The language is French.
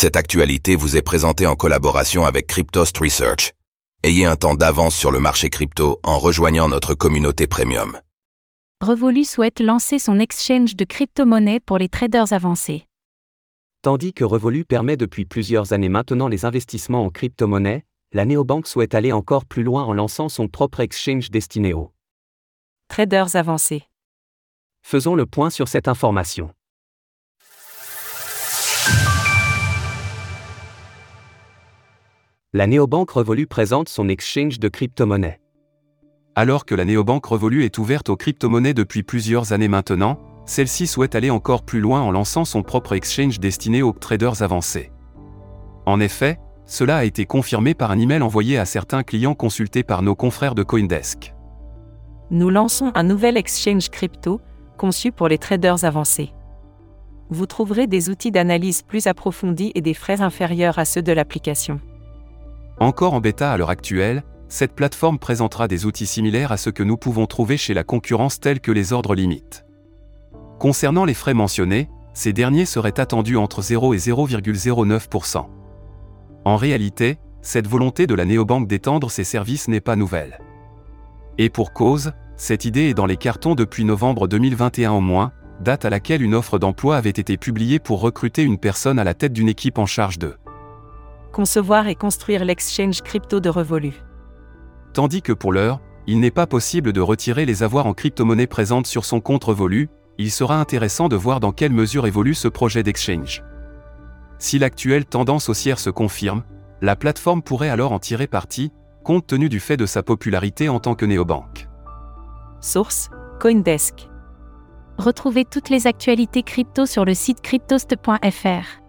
Cette actualité vous est présentée en collaboration avec Cryptost Research. Ayez un temps d'avance sur le marché crypto en rejoignant notre communauté premium. Revolu souhaite lancer son exchange de crypto-monnaies pour les traders avancés. Tandis que Revolu permet depuis plusieurs années maintenant les investissements en crypto-monnaies, la néobanque souhaite aller encore plus loin en lançant son propre exchange destiné aux traders avancés. Faisons le point sur cette information. La néobanque Revolu présente son exchange de crypto-monnaies. Alors que la néobanque Revolu est ouverte aux crypto-monnaies depuis plusieurs années maintenant, celle-ci souhaite aller encore plus loin en lançant son propre exchange destiné aux traders avancés. En effet, cela a été confirmé par un email envoyé à certains clients consultés par nos confrères de Coindesk. Nous lançons un nouvel exchange crypto, conçu pour les traders avancés. Vous trouverez des outils d'analyse plus approfondis et des frais inférieurs à ceux de l'application. Encore en bêta à l'heure actuelle, cette plateforme présentera des outils similaires à ceux que nous pouvons trouver chez la concurrence tels que les ordres limites. Concernant les frais mentionnés, ces derniers seraient attendus entre 0 et 0,09%. En réalité, cette volonté de la néobanque d'étendre ses services n'est pas nouvelle. Et pour cause, cette idée est dans les cartons depuis novembre 2021 au moins, date à laquelle une offre d'emploi avait été publiée pour recruter une personne à la tête d'une équipe en charge de concevoir et construire l'exchange crypto de Revolu. Tandis que pour l'heure, il n'est pas possible de retirer les avoirs en crypto-monnaie présentes sur son compte Revolu, il sera intéressant de voir dans quelle mesure évolue ce projet d'exchange. Si l'actuelle tendance haussière se confirme, la plateforme pourrait alors en tirer parti, compte tenu du fait de sa popularité en tant que néobanque. Source Coindesk. Retrouvez toutes les actualités crypto sur le site cryptost.fr.